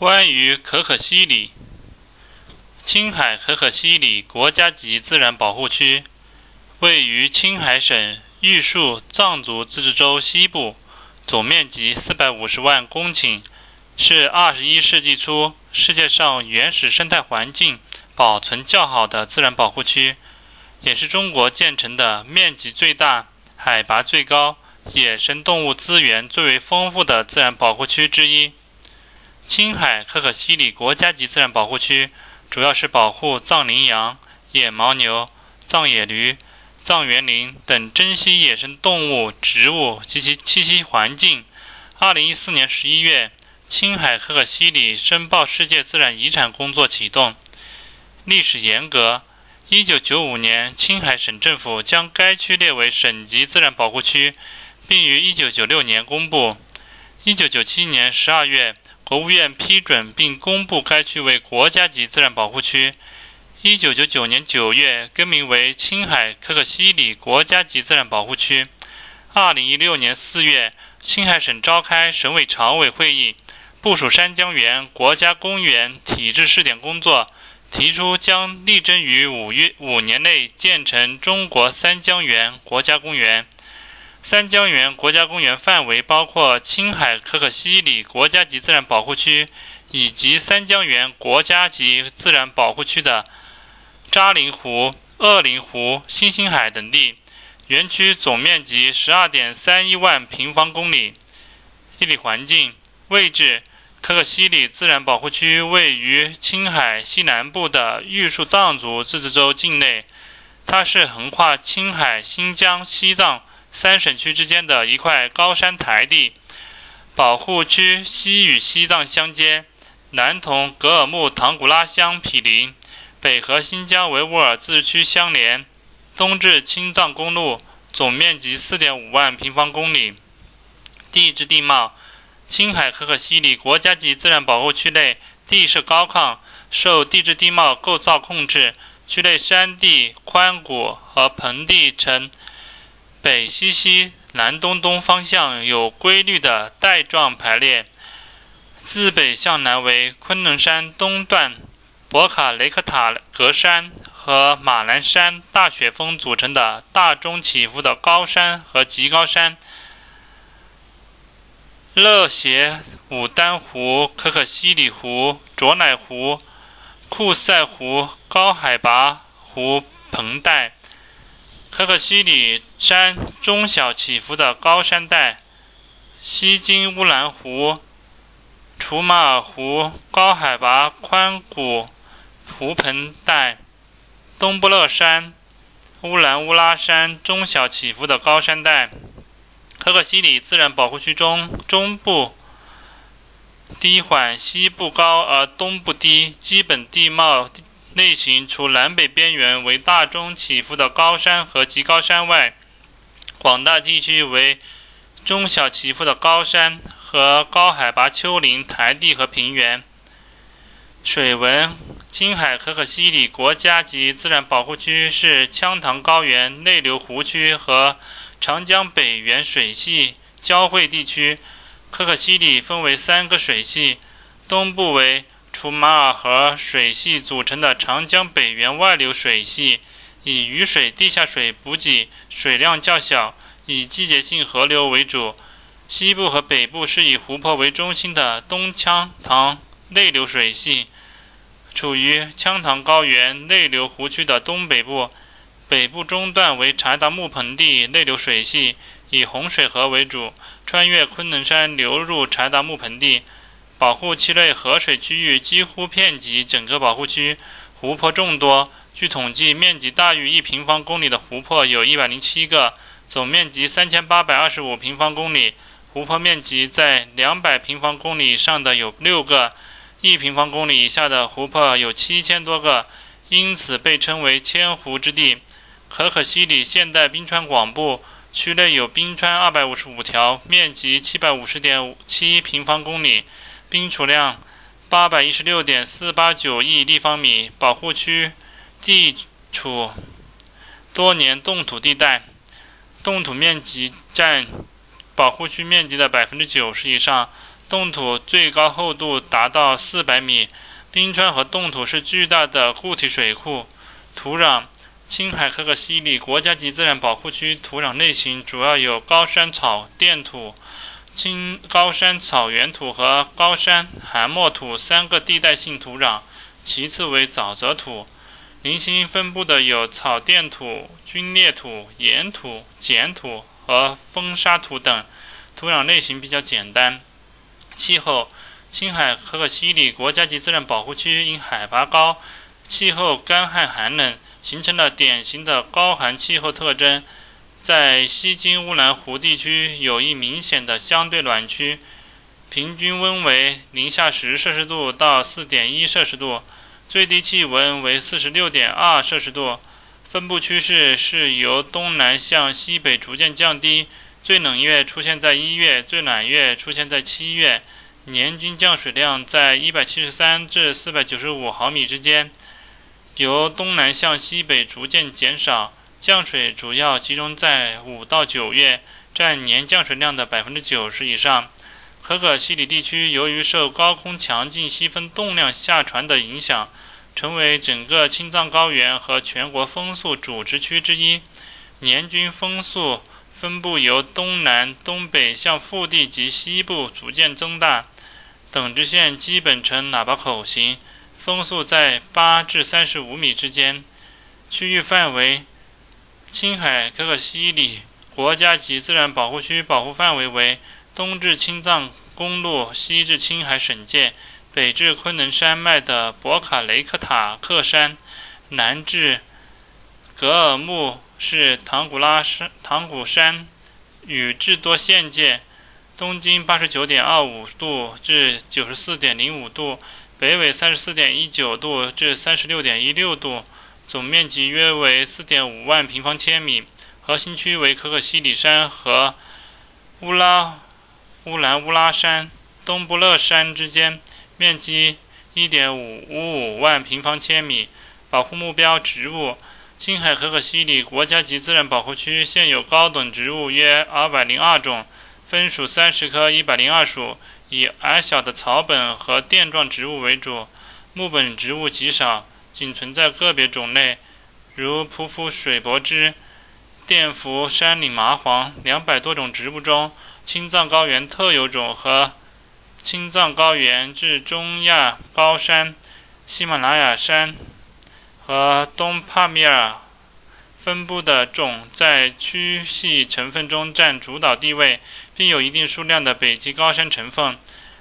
关于可可西里，青海可可西里国家级自然保护区位于青海省玉树藏族自治州西部，总面积四百五十万公顷，是二十一世纪初世界上原始生态环境保存较好的自然保护区，也是中国建成的面积最大、海拔最高、野生动物资源最为丰富的自然保护区之一。青海可可西里国家级自然保护区主要是保护藏羚羊、野牦牛、藏野驴、藏原羚等珍稀野生动物、植物及其栖息环境。二零一四年十一月，青海可可西里申报世界自然遗产工作启动。历史沿革：一九九五年，青海省政府将该区列为省级自然保护区，并于一九九六年公布。一九九七年十二月。国务院批准并公布该区为国家级自然保护区。一九九九年九月更名为青海可可西里国家级自然保护区。二零一六年四月，青海省召开省委常委会议，部署山江源国家公园体制试点工作，提出将力争于五月五年内建成中国三江源国家公园。三江源国家公园范围包括青海可可西里国家级自然保护区以及三江源国家级自然保护区的扎林湖、鄂陵湖、星星海等地。园区总面积十二点三一万平方公里。地理环境位置：可可西里自然保护区位于青海西南部的玉树藏族自治州境内，它是横跨青海、新疆、西藏。三省区之间的一块高山台地，保护区西与西藏相接，南同格尔木唐古拉乡毗邻，北和新疆维吾尔自治区相连，东至青藏公路，总面积四点五万平方公里。地质地貌：青海可可西里国家级自然保护区内地势高亢，受地质地貌构造控制，区内山地宽谷和盆地呈。北西西、南东东方向有规律的带状排列。自北向南为昆仑山东段、博卡雷克塔格山和马兰山大雪峰组成的大中起伏的高山和极高山。勒协武丹湖、可可西里湖、卓乃湖、库塞湖高海拔湖盆带。可可西里山中小起伏的高山带，西金乌兰湖、楚马尔湖高海拔宽谷湖盆带，东布勒山、乌兰乌拉山中小起伏的高山带。可可西里自然保护区中中部低缓，西部高而东部低，基本地貌。类型除南北边缘为大中起伏的高山和极高山外，广大地区为中小起伏的高山和高海拔丘陵台地和平原。水文：青海可可西里国家级自然保护区是羌塘高原内流湖区和长江北源水系交汇地区。可可西里分为三个水系，东部为。楚马尔河水系组成的长江北源外流水系，以雨水、地下水补给，水量较小，以季节性河流为主。西部和北部是以湖泊为中心的东羌塘内流水系，处于羌塘高原内流湖区的东北部。北部中段为柴达木盆地内流水系，以洪水河为主，穿越昆仑山流入柴达木盆地。保护区内河水区域几乎遍及整个保护区，湖泊众多。据统计，面积大于一平方公里的湖泊有一百零七个，总面积三千八百二十五平方公里。湖泊面积在两百平方公里以上的有六个，一平方公里以下的湖泊有七千多个，因此被称为千湖之地。可可西里现代冰川广布，区内有冰川二百五十五条，面积七百五十点七平方公里。冰储量八百一十六点四八九亿立方米，保护区地处多年冻土地带，冻土面积占保护区面积的百分之九十以上，冻土最高厚度达到四百米。冰川和冻土是巨大的固体水库。土壤：青海可可西里国家级自然保护区土壤类型主要有高山草甸土、青高山草原土和高山寒漠土三个地带性土壤，其次为沼泽土。零星分布的有草甸土、皲裂土、盐土、碱土和风沙土等，土壤类型比较简单。气候。青海可可西里国家级自然保护区因海拔高、气候干旱寒冷，形成了典型的高寒气候特征。在西京乌兰湖地区有一明显的相对暖区，平均温为零下十摄氏度到四点一摄氏度，最低气温为四十六点二摄氏度。分布趋势是由东南向西北逐渐降低，最冷月出现在一月，最暖月出现在七月。年均降水量在173至495毫米之间，由东南向西北逐渐减少，降水主要集中在五到九月，占年降水量的百分之九十以上。可可西里地区由于受高空强劲西风动量下传的影响，成为整个青藏高原和全国风速主直区之一，年均风速。分布由东南、东北向腹地及西部逐渐增大，等直线基本呈喇叭口形，风速在八至三十五米之间。区域范围：青海可可西里国家级自然保护区保护范围为东至青藏公路，西至青海省界，北至昆仑山脉的博卡雷克塔克山，南至格尔木。是唐古拉山、唐古山与智多县界，东经八十九点二五度至九十四点零五度，北纬三十四点一九度至三十六点一六度，总面积约为四点五万平方千米。核心区为可可西里山和乌拉乌兰乌拉山、东布勒山之间，面积一点五五五万平方千米。保护目标植物。青海可可西里国家级自然保护区现有高等植物约二百零二种，分属三十科一百零二属，以矮小的草本和垫状植物为主，木本植物极少，仅存在个别种类，如匍匐水柏枝、甸匐山岭麻黄。两百多种植物中，青藏高原特有种和青藏高原至中亚高山、喜马拉雅山。和东帕米尔分布的种在区系成分中占主导地位，并有一定数量的北极高山成分，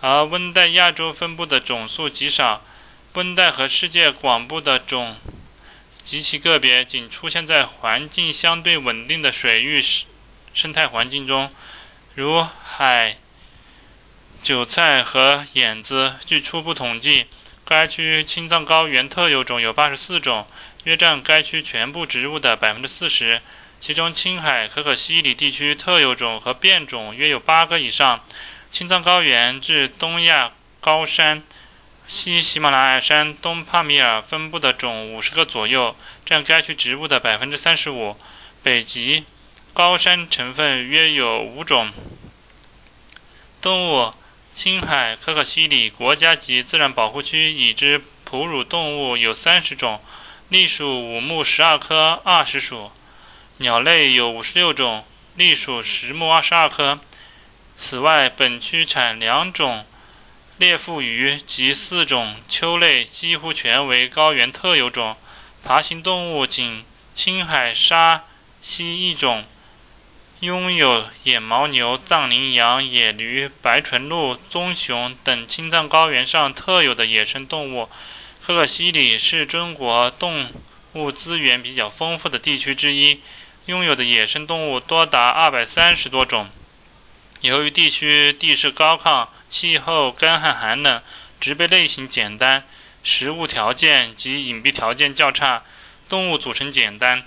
而温带亚洲分布的种数极少，温带和世界广布的种极其个别，仅出现在环境相对稳定的水域生态环境中，如海韭菜和眼子。据初步统计。该区青藏高原特有种有八十四种，约占该区全部植物的百分之四十。其中，青海可可西里地区特有种和变种约有八个以上。青藏高原至东亚高山、西喜马拉雅山、东帕米尔分布的种五十个左右，占该区植物的百分之三十五。北极高山成分约有五种。动物。青海可可西里国家级自然保护区已知哺乳动物有三十种，隶属五目十二科二十属；鸟类有五十六种，隶属十目二十二科。此外，本区产两种猎腹鱼及四种丘类，几乎全为高原特有种。爬行动物仅青海沙蜥一种。拥有野牦牛、藏羚羊、野驴、白唇鹿、棕熊等青藏高原上特有的野生动物。可可西里是中国动物资源比较丰富的地区之一，拥有的野生动物多达二百三十多种。由于地区地势高亢，气候干旱寒冷，植被类型简单，食物条件及隐蔽条件较差，动物组成简单。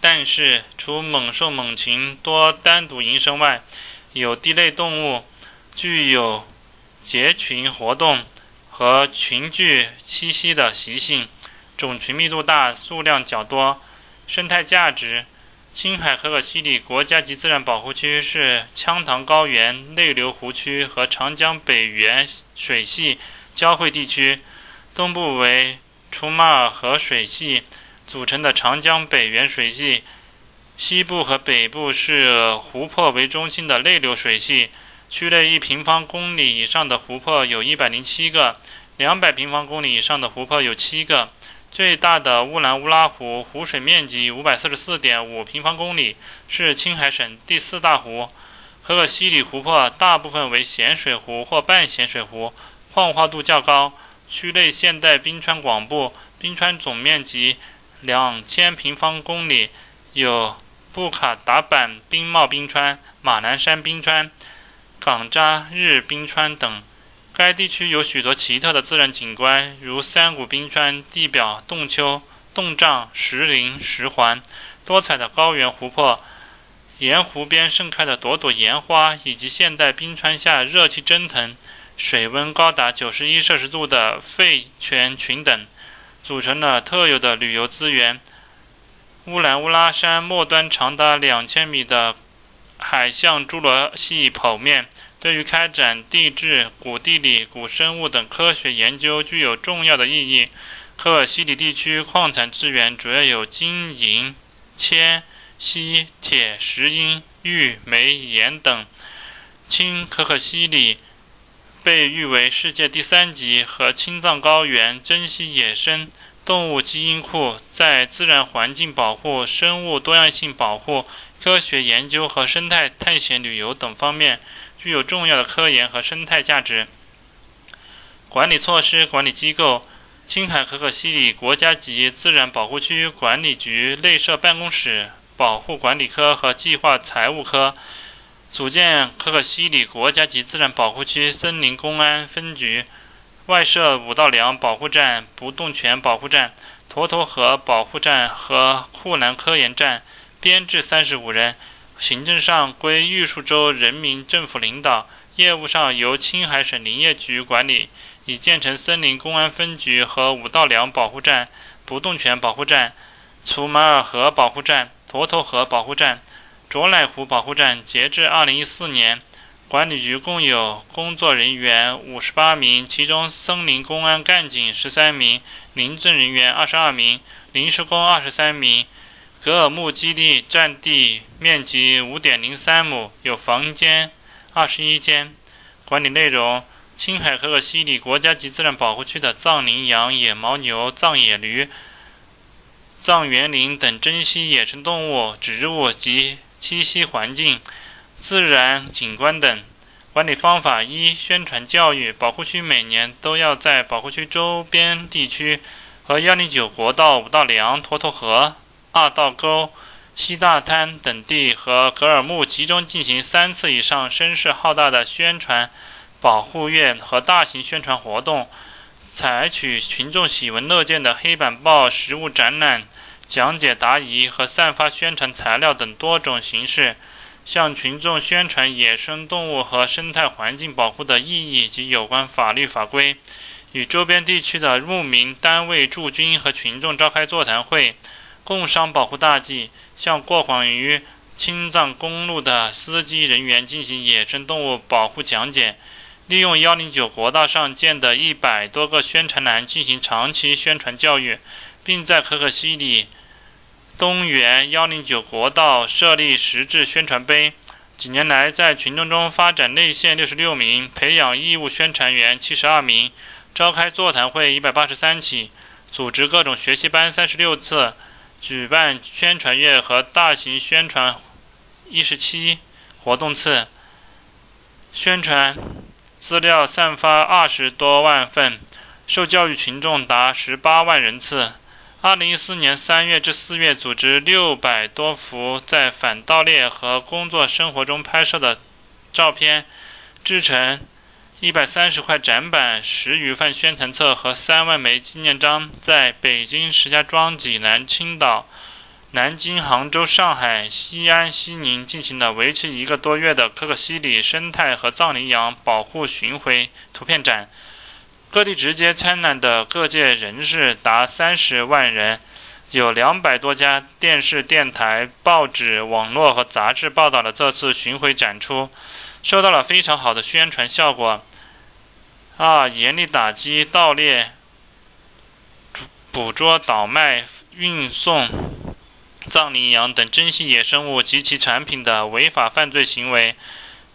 但是，除猛兽、猛禽多单独营生外，有地类动物具有结群活动和群聚栖息的习性，种群密度大，数量较多。生态价值：青海可可西里国家级自然保护区是羌塘高原内流湖区和长江北源水系交汇地区，东部为楚马尔河水系组成的长江北源水系，西部和北部是湖泊为中心的内流水系。区内一平方公里以上的湖泊有一百零七个，两百平方公里以上的湖泊有七个。最大的乌兰乌拉湖湖水面积五百四十四点五平方公里，是青海省第四大湖。可可西里湖泊大部分为咸水湖或半咸水湖，矿化度较高。区内现代冰川广布，冰川总面积两千平方公里，有布卡达板冰帽冰川、马南山冰川、岗扎日冰川等。该地区有许多奇特的自然景观，如山谷冰川、地表洞丘、洞障、石林、石环，多彩的高原湖泊，沿湖边盛开的朵朵盐花，以及现代冰川下热气蒸腾、水温高达九十一摄氏度的沸泉群等，组成了特有的旅游资源。乌兰乌拉山末端长达两千米的海象侏罗系剖面。对于开展地质、古地理、古生物等科学研究具有重要的意义。可可西里地区矿产资源主要有金、银、铅、锡、铁、石英、玉、煤、盐等。青可可西里被誉为世界第三级和青藏高原珍稀野生动物基因库，在自然环境保护、生物多样性保护、科学研究和生态探险旅游等方面。具有重要的科研和生态价值。管理措施管理机构：青海可可西里国家级自然保护区管理局内设办公室、保护管理科和计划财务科，组建可可西里国家级自然保护区森林公安分局，外设五道梁保护站、不动泉保护站、沱沱河保护站和库兰科研站，编制三十五人。行政上归玉树州人民政府领导，业务上由青海省林业局管理，已建成森林公安分局和五道梁保护站、不动泉保护站、楚马尔河保护站、沱沱河保护站、卓乃湖保护站。截至二零一四年，管理局共有工作人员五十八名，其中森林公安干警十三名，林政人员二十二名，临时工二十三名。格尔木基地占地面积五点零三亩，有房间二十一间。管理内容：青海可可西里国家级自然保护区的藏羚羊、野牦牛、藏野驴、藏原羚等珍稀野生动物、植物及栖息环境、自然景观等。管理方法：一、宣传教育。保护区每年都要在保护区周边地区和幺零九国道五道梁、沱沱河。二道沟、西大滩等地和格尔木集中进行三次以上声势浩大的宣传保护月和大型宣传活动，采取群众喜闻乐见的黑板报、实物展览、讲解答疑和散发宣传材料等多种形式，向群众宣传野生动物和生态环境保护的意义及有关法律法规，与周边地区的牧民单位驻军和群众召开座谈会。工商保护大计，向过往于青藏公路的司机人员进行野生动物保护讲解，利用幺零九国道上建的一百多个宣传栏进行长期宣传教育，并在可可西里东源幺零九国道设立实质宣传碑。几年来，在群众中发展内线六十六名，培养义务宣传员七十二名，召开座谈会一百八十三起，组织各种学习班三十六次。举办宣传月和大型宣传一十七活动次，宣传资料散发二十多万份，受教育群众达十八万人次。二零一四年三月至四月，组织六百多幅在反盗猎和工作生活中拍摄的照片，制成。一百三十块展板、十余份宣传册和三万枚纪念章，在北京、石家庄、济南、青岛、南京、杭州、上海、西安、西宁进行了为期一个多月的可可西里生态和藏羚羊保护巡回图片展。各地直接参展的各界人士达三十万人，有两百多家电视、电台、报纸、网络和杂志报道了这次巡回展出，收到了非常好的宣传效果。二、严厉打击盗猎、捕捉、倒卖、运送藏羚羊等珍稀野生物及其产品的违法犯罪行为。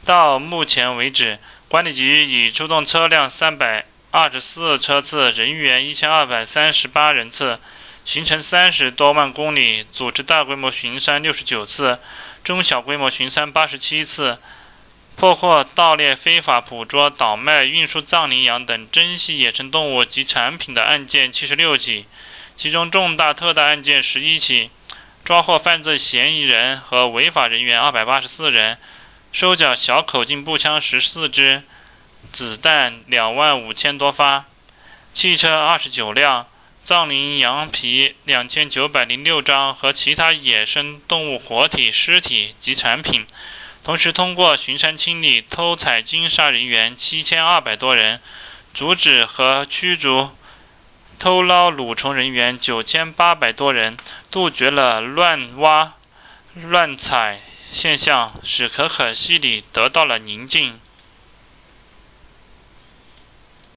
到目前为止，管理局已出动车辆三百。二十四车次，人员一千二百三十八人次，行程三十多万公里，组织大规模巡山六十九次，中小规模巡山八十七次，破获盗猎、非法捕捉、倒卖、运输藏羚羊等珍稀野生动物及产品的案件七十六起，其中重大特大案件十一起，抓获犯罪嫌疑人和违法人员二百八十四人，收缴小口径步枪十四支。子弹两万五千多发，汽车二十九辆，藏羚羊皮两千九百零六张和其他野生动物活体、尸体及产品。同时，通过巡山清理偷采金沙人员七千二百多人，阻止和驱逐偷捞蠕虫人员九千八百多人，杜绝了乱挖、乱采现象，使可可西里得到了宁静。